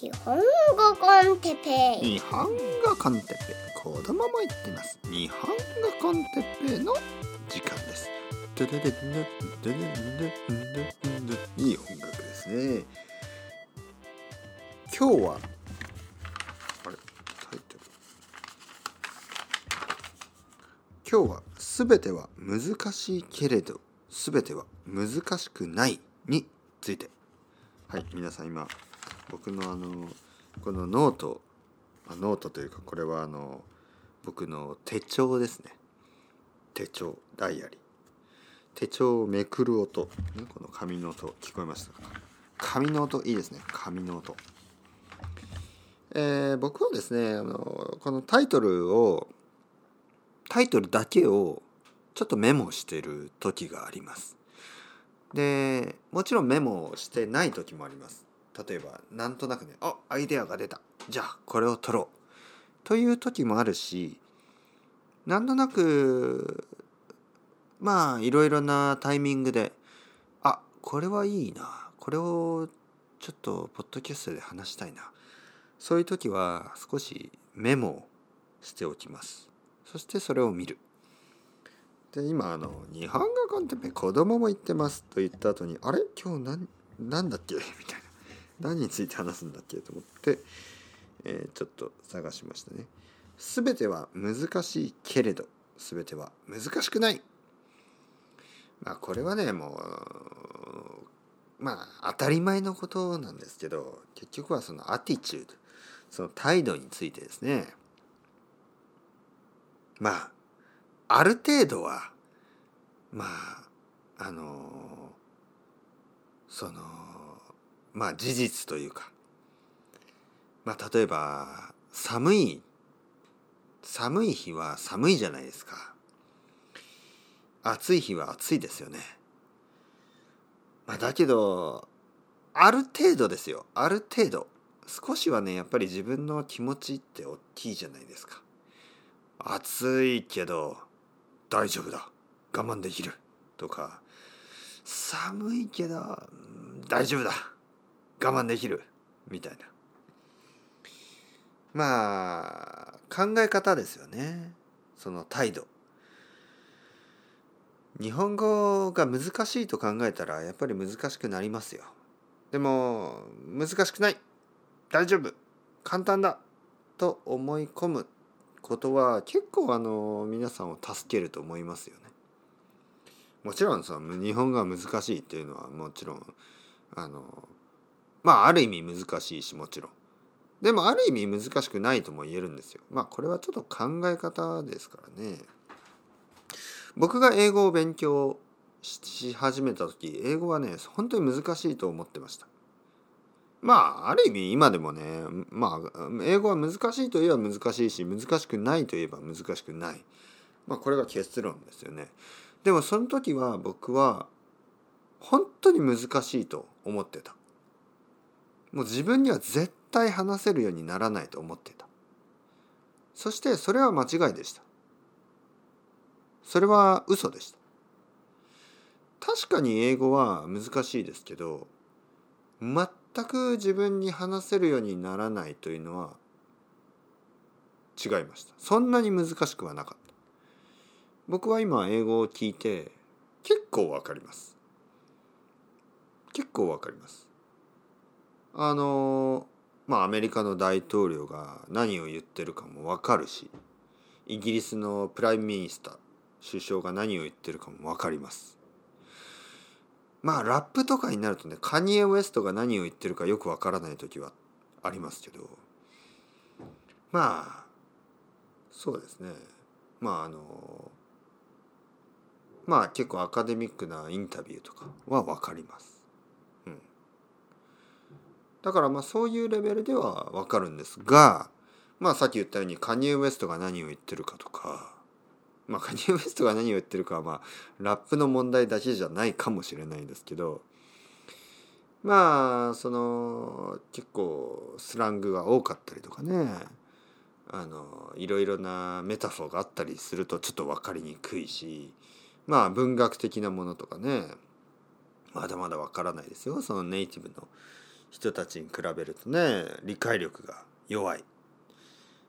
日本語コンテペイ。日本語コンテペイ。子供も言ってます。日本語コンテペイの時間です。日本楽ですね今日はあれタイトル今日はすべては難しいけれどすべては難しくないについてはい皆さん今僕のあのこのノートノートというかこれはあの僕の手帳ですね。手帳ダイアリー。手帳をめくる音、ね、この紙の音聞こえましたか？紙の音いいですね。紙の音。えー、僕はですねあのこのタイトルをタイトルだけをちょっとメモしてる時があります。でもちろんメモしてない時もあります。例えばなんとなくねあアイデアが出た。じゃあこれを取ろうという時もあるしなんとなくまあいろいろなタイミングであこれはいいな。これをちょっとポッドキャストで話したいなそういう時は少しメモをしておきます。そしてそれを見る。で今あの「日本語コンテンペ子供も言ってます」と言った後に「あれ？今日何何だっけ?」みたいな。何について話すんだっけと思って、えー、ちょっと探しましたね。すべては難しいけれどすべては難しくない。まあこれはねもうまあ当たり前のことなんですけど結局はそのアティチュードその態度についてですねまあある程度はまああのそのまあ事実というか。まあ例えば寒い。寒い日は寒いじゃないですか。暑い日は暑いですよね。まあだけどある程度ですよ。ある程度。少しはねやっぱり自分の気持ちって大きいじゃないですか。暑いけど大丈夫だ。我慢できる。とか。寒いけど大丈夫だ。我慢できるみたいな。まあ考え方ですよね。その態度。日本語が難しいと考えたらやっぱり難しくなりますよ。でも難しくない。大丈夫。簡単だ。と思い込むことは結構あの皆さんを助けると思いますよね。もちろんその日本語が難しいっていうのはもちろんあのまあある意味難しいしもちろん。でもある意味難しくないとも言えるんですよ。まあこれはちょっと考え方ですからね。僕が英語を勉強し始めた時英語はね本当に難しいと思ってました。まあある意味今でもねまあ英語は難しいといえば難しいし難しくないといえば難しくない。まあこれが結論ですよね。でもその時は僕は本当に難しいと思ってた。もう自分には絶対話せるようにならないと思っていた。そしてそれは間違いでした。それは嘘でした。確かに英語は難しいですけど全く自分に話せるようにならないというのは違いました。そんなに難しくはなかった。僕は今英語を聞いて結構わかります。結構わかります。あのまあアメリカの大統領が何を言ってるかも分かるしイギリスの Prime Minister 首相が何を言ってるかも分かります。まあラップとかになるとねカニエ・ウエストが何を言ってるかよく分からない時はありますけどまあそうですね。まああのまあ結構アカデミックなインタビューとかは分かります。だからまあそういうレベルではわかるんですがまあさっき言ったようにカニエ・ウエストが何を言ってるかとかまあカニエ・ウエストが何を言ってるかはまあラップの問題だけじゃないかもしれないんですけどまあその結構スラングが多かったりとかねあのいろいろなメタフォーがあったりするとちょっと分かりにくいしまあ文学的なものとかねまだまだ分からないですよ。そのネイティブの人たちに比べるとね理解力が弱い、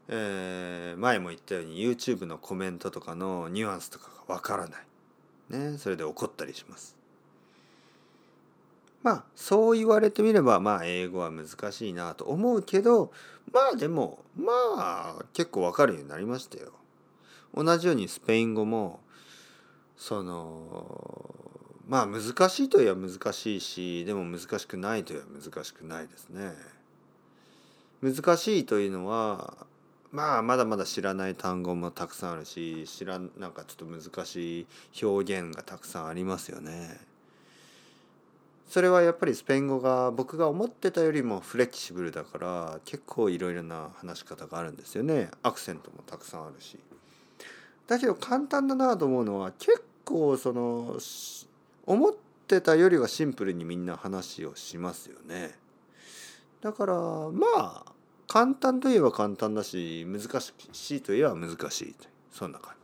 えー、前も言ったように YouTube のコメントとかのニュアンスとかがわからない。ねそれで怒ったりします。まあそう言われてみればまあ英語は難しいなと思うけどまあでもまあ結構わかるようになりましたよ。同じようにスペイン語もそのまあ難しいといえば難しいしでも難しくないといえば難しくないですね。難しいというのはまあまだまだ知らない単語もたくさんあるし知らんなんかちょっと難しい表現がたくさんありますよね。それはやっぱりスペイン語が僕が思ってたよりもフレキシブルだから結構いろいろな話し方があるんですよねアクセントもたくさんあるしだけど簡単だなと思うのは結構その思ってたよりはシンプルにみんな話をしますよねだからまあ簡単といえば簡単だし難しいといえば難しいそんな感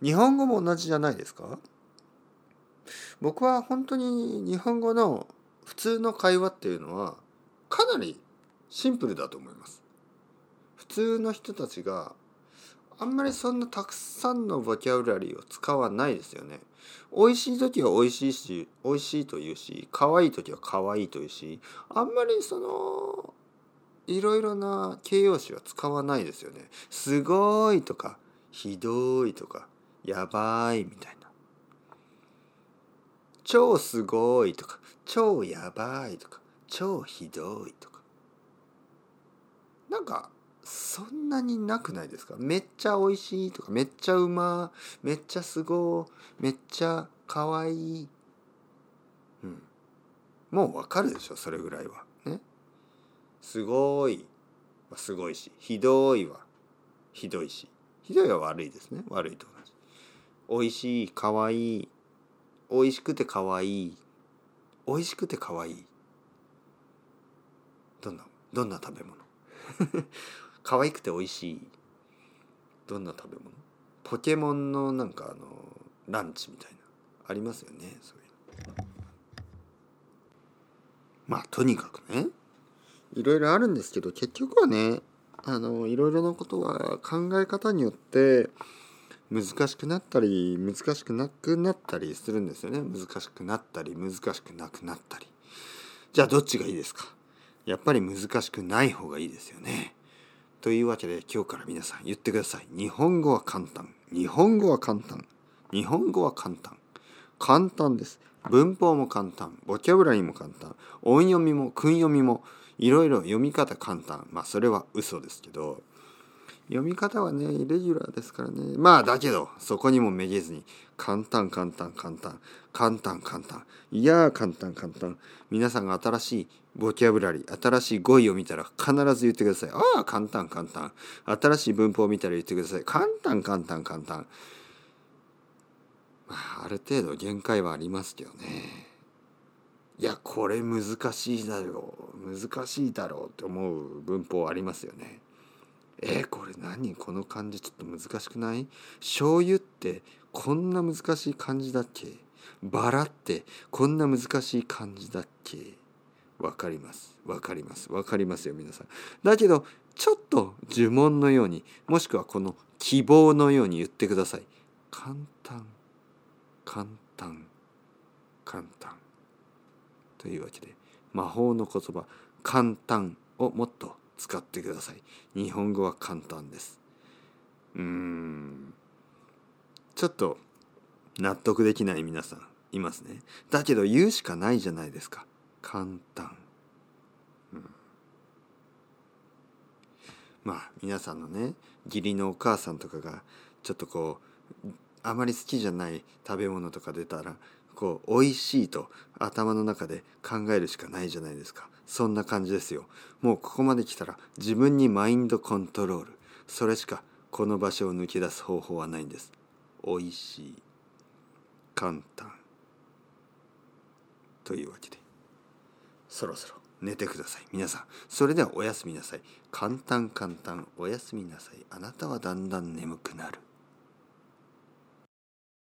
じ日本語も同じじゃないですか？僕は本当に日本語の普通の会話っていうのはかなりシンプルだと思います。普通の人たちがあんまりそんなたくさんのボキャブラリーを使わないですよね。美味しい時は美味しいし美味しいと言うし可愛い時は可愛いと言うしあんまりそのいろいろな形容詞は使わないですよね。すごいとかひどいとかやばいみたいな。超すごいとか超やばいとか超ひどいとかなんかそんなになくないですか？めっちゃ美味しいとかめっちゃうまめっちゃすごめっちゃかわいい。うん。もうわかるでしょそれぐらいは。ね？すごい。はすごいし。ひどいはひどいし。ひどいは悪いですね。悪いと同じ。美味しいかわいい。美味しくて可愛いい。美味しくて可愛い。どんなどんな食べ物？可愛くて美味しい。どんな食べ物？ポケモンのなんかあのランチみたいな。ありますよねそういうの。まあとにかくね。いろいろあるんですけど結局はねあのいろいろなことは考え方によって難しくなったり難しくなくなったりするんですよね。難しくなったり難しくなくなったり。じゃあどっちがいいですか？やっぱり難しくない方がいいですよね。というわけで今日から皆さん言ってください。日本語は簡単。日本語は簡単。日本語は簡単。簡単です。文法も簡単。ボキャブラリーも簡単。音読みも訓読みもいろいろ読み方簡単。まあそれは嘘ですけど。読み方はねイレギュラーですからね。まあだけどそこにもめげずに簡単簡単簡単。簡単簡単。いやー簡単簡単。皆さんが新しいボキャブラリー新しい語彙を見たら必ず言ってください。ああ簡単簡単。新しい文法を見たら言ってください。簡単簡単簡単。まあある程度限界はありますけどね。いやこれ難しいだろう。難しいだろうって思う文法ありますよね。えー、これ何？この漢字ちょっと難しくない？醤油ってこんな難しい漢字だっけ？バラってこんな難しい漢字だっけ？わかります。わかります。わかりますよ皆さん。だけどちょっと呪文のようにもしくはこの希望のように言ってください。簡単。簡単。簡単。というわけで魔法の言葉簡単をもっと使ってください。日本語は簡単です。うーん。ちょっと納得できない皆さんいますね。だけど言うしかないじゃないですか。簡単、うん、まあ皆さんのね義理のお母さんとかがちょっとこうあまり好きじゃない食べ物とか出たらこう美味しいと頭の中で考えるしかないじゃないですか。そんな感じですよ。もうここまで来たら自分にマインドコントロール。それしかこの場所を抜け出す方法はないんです。美味しい。簡単。というわけで。そろそろ寝てください。皆さんそれではおやすみなさい。簡単簡単。おやすみなさい。あなたはだんだん眠くなる。